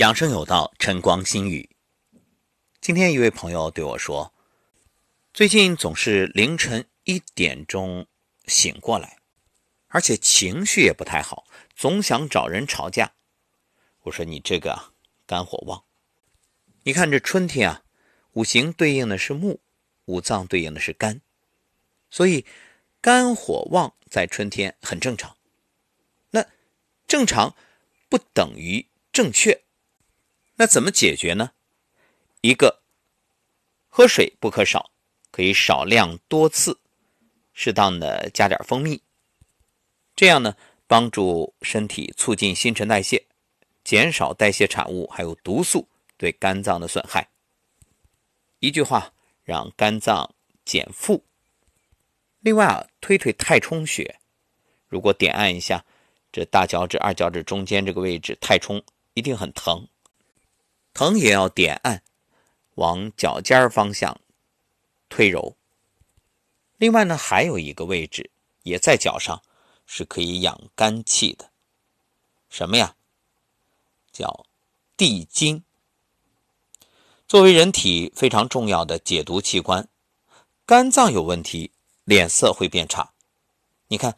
养生有道，晨光心语。今天一位朋友对我说，最近总是凌晨一点钟醒过来，而且情绪也不太好，总想找人吵架。我说你这个，肝火旺。你看这春天啊，五行对应的是木，五脏对应的是肝，所以肝火旺在春天很正常。那正常不等于正确。那怎么解决呢？一个，喝水不可少，可以少量多次，适当的加点蜂蜜，这样呢，帮助身体促进新陈代谢，减少代谢产物还有毒素对肝脏的损害。一句话，让肝脏减负。另外啊，推推太冲穴，如果点按一下这大脚趾、二脚趾中间这个位置，太冲一定很疼。疼也要点按，往脚尖方向推揉。另外呢，还有一个位置也在脚上，是可以养肝气的。什么呀？叫地经。作为人体非常重要的解毒器官，肝脏有问题，脸色会变差。你看，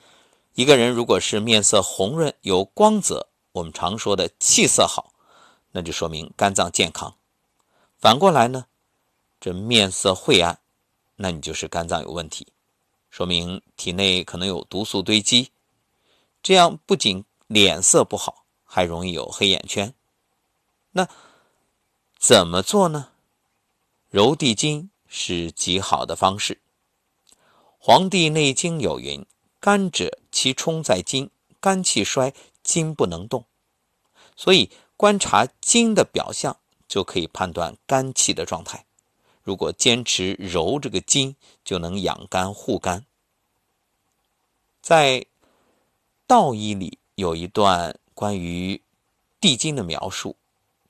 一个人如果是面色红润有光泽，我们常说的气色好。那就说明肝脏健康。反过来呢，这面色晦暗，那你就是肝脏有问题，说明体内可能有毒素堆积。这样不仅脸色不好，还容易有黑眼圈。那怎么做呢？揉地筋是极好的方式。《黄帝内经》有云：“肝者，其冲在筋，肝气衰，筋不能动。”所以。观察筋的表象，就可以判断肝气的状态。如果坚持揉这个筋，就能养肝护肝。在道医里有一段关于地经的描述，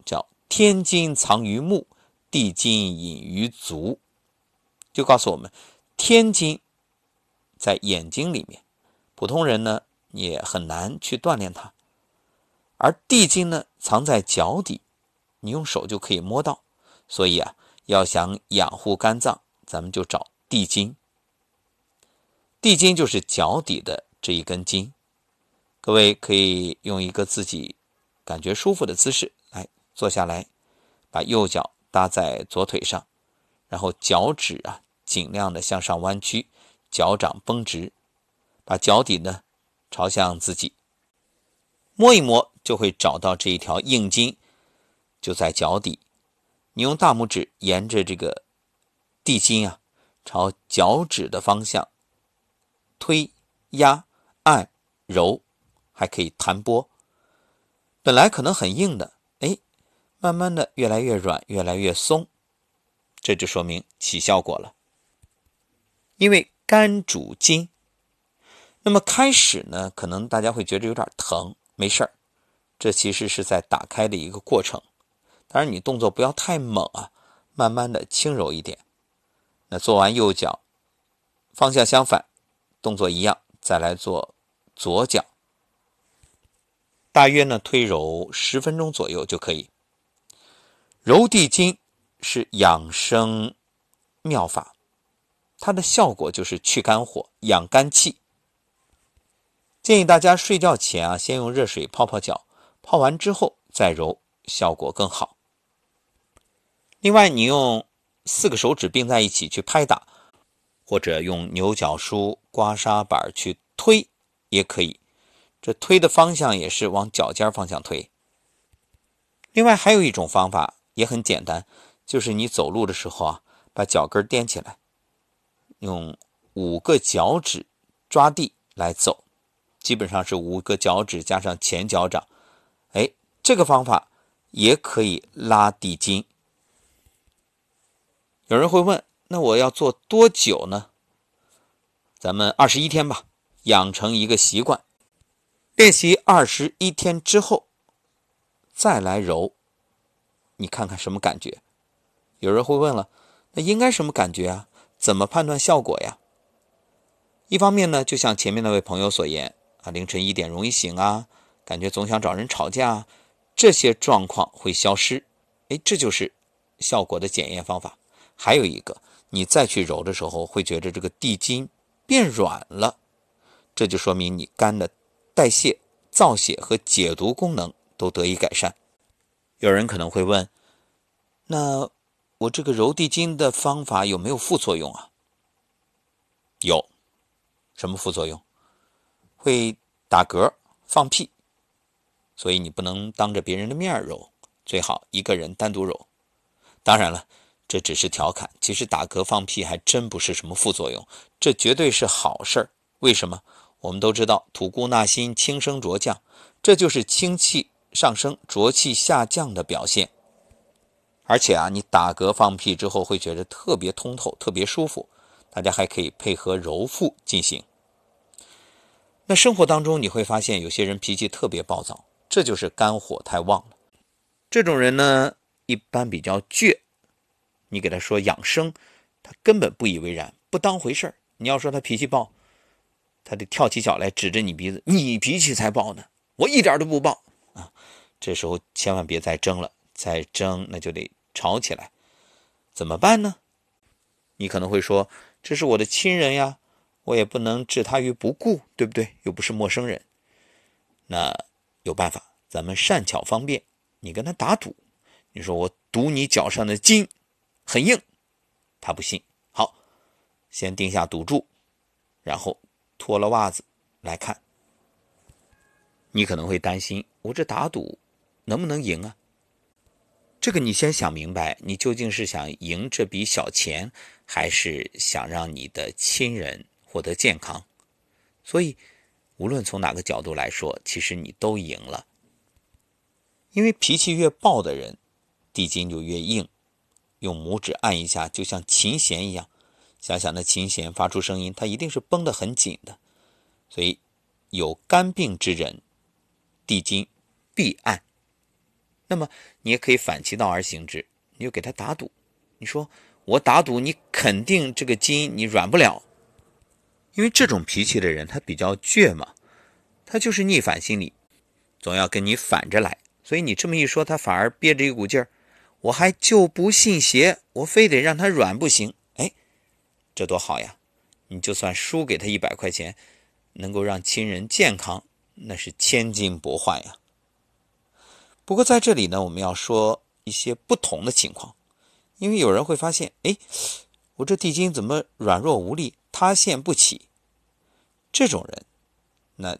叫“天经藏于目，地经隐于足”，就告诉我们，天经在眼睛里面，普通人呢也很难去锻炼它。而地经呢，藏在脚底，你用手就可以摸到。所以啊，要想养护肝脏，咱们就找地筋。地筋就是脚底的这一根筋。各位可以用一个自己感觉舒服的姿势来坐下来，把右脚搭在左腿上，然后脚趾啊尽量的向上弯曲，脚掌绷直，把脚底呢朝向自己，摸一摸。就会找到这一条硬筋，就在脚底。你用大拇指沿着这个地筋啊，朝脚趾的方向推、压、按、揉，还可以弹拨。本来可能很硬的，哎，慢慢的越来越软，越来越松，这就说明起效果了。因为肝主筋，那么开始呢，可能大家会觉得有点疼，没事儿。这其实是在打开的一个过程，当然你动作不要太猛啊，慢慢的轻柔一点。那做完右脚，方向相反，动作一样，再来做左脚，大约呢推揉十分钟左右就可以。揉地筋是养生妙法，它的效果就是去肝火、养肝气。建议大家睡觉前啊，先用热水泡泡脚。泡完之后再揉，效果更好。另外，你用四个手指并在一起去拍打，或者用牛角梳、刮痧板去推也可以。这推的方向也是往脚尖方向推。另外，还有一种方法也很简单，就是你走路的时候啊，把脚跟踮起来，用五个脚趾抓地来走，基本上是五个脚趾加上前脚掌。这个方法也可以拉地筋。有人会问，那我要做多久呢？咱们二十一天吧，养成一个习惯，练习二十一天之后再来揉，你看看什么感觉？有人会问了，那应该什么感觉啊？怎么判断效果呀？一方面呢，就像前面那位朋友所言啊，凌晨一点容易醒啊。感觉总想找人吵架，这些状况会消失。哎，这就是效果的检验方法。还有一个，你再去揉的时候，会觉得这个地筋变软了，这就说明你肝的代谢、造血和解毒功能都得以改善。有人可能会问，那我这个揉地筋的方法有没有副作用啊？有，什么副作用？会打嗝、放屁，所以你不能当着别人的面揉。最好一个人单独揉，当然了，这只是调侃。其实打嗝放屁还真不是什么副作用，这绝对是好事儿。为什么？我们都知道吐故纳新、轻升浊降，这就是清气上升、浊气下降的表现。而且啊，你打嗝放屁之后会觉得特别通透、特别舒服。大家还可以配合揉腹进行。那生活当中你会发现，有些人脾气特别暴躁，这就是肝火太旺了。这种人呢，一般比较倔，你给他说养生，他根本不以为然，不当回事儿。你要说他脾气暴，他得跳起脚来指着你鼻子：“你脾气才暴呢，我一点都不暴啊！”这时候千万别再争了，再争那就得吵起来，怎么办呢？你可能会说：“这是我的亲人呀，我也不能置他于不顾，对不对？又不是陌生人。”那有办法，咱们善巧方便。你跟他打赌，你说我赌你脚上的筋很硬，他不信。好，先定下赌注，然后脱了袜子来看。你可能会担心，我这打赌能不能赢啊？这个你先想明白，你究竟是想赢这笔小钱，还是想让你的亲人获得健康？所以，无论从哪个角度来说，其实你都赢了。因为脾气越暴的人，地筋就越硬。用拇指按一下，就像琴弦一样。想想那琴弦发出声音，它一定是绷得很紧的。所以，有肝病之人，地筋必按。那么，你也可以反其道而行之，你就给他打赌。你说我打赌，你肯定这个筋你软不了。因为这种脾气的人，他比较倔嘛，他就是逆反心理，总要跟你反着来。所以你这么一说，他反而憋着一股劲儿，我还就不信邪，我非得让他软不行。哎，这多好呀！你就算输给他一百块钱，能够让亲人健康，那是千金不换呀。不过在这里呢，我们要说一些不同的情况，因为有人会发现，哎，我这地筋怎么软弱无力，塌陷不起？这种人，那。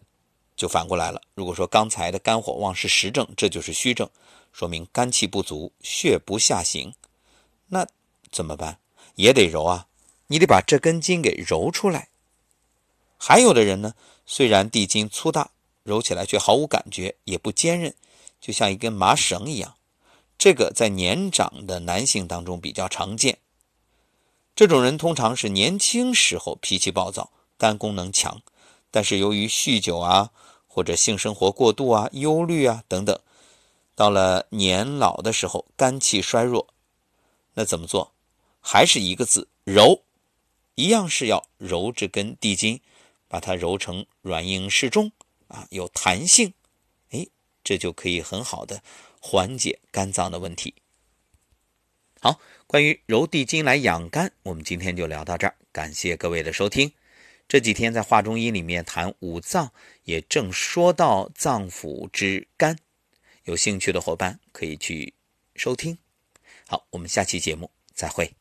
就反过来了。如果说刚才的肝火旺是实症，这就是虚症，说明肝气不足，血不下行。那怎么办？也得揉啊，你得把这根筋给揉出来。还有的人呢，虽然地筋粗大，揉起来却毫无感觉，也不坚韧，就像一根麻绳一样。这个在年长的男性当中比较常见。这种人通常是年轻时候脾气暴躁，肝功能强。但是由于酗酒啊，或者性生活过度啊、忧虑啊等等，到了年老的时候，肝气衰弱，那怎么做？还是一个字揉，一样是要揉这根地筋，把它揉成软硬适中啊，有弹性，哎，这就可以很好的缓解肝脏的问题。好，关于揉地筋来养肝，我们今天就聊到这儿，感谢各位的收听。这几天在《话中医》里面谈五脏，也正说到脏腑之肝，有兴趣的伙伴可以去收听。好，我们下期节目再会。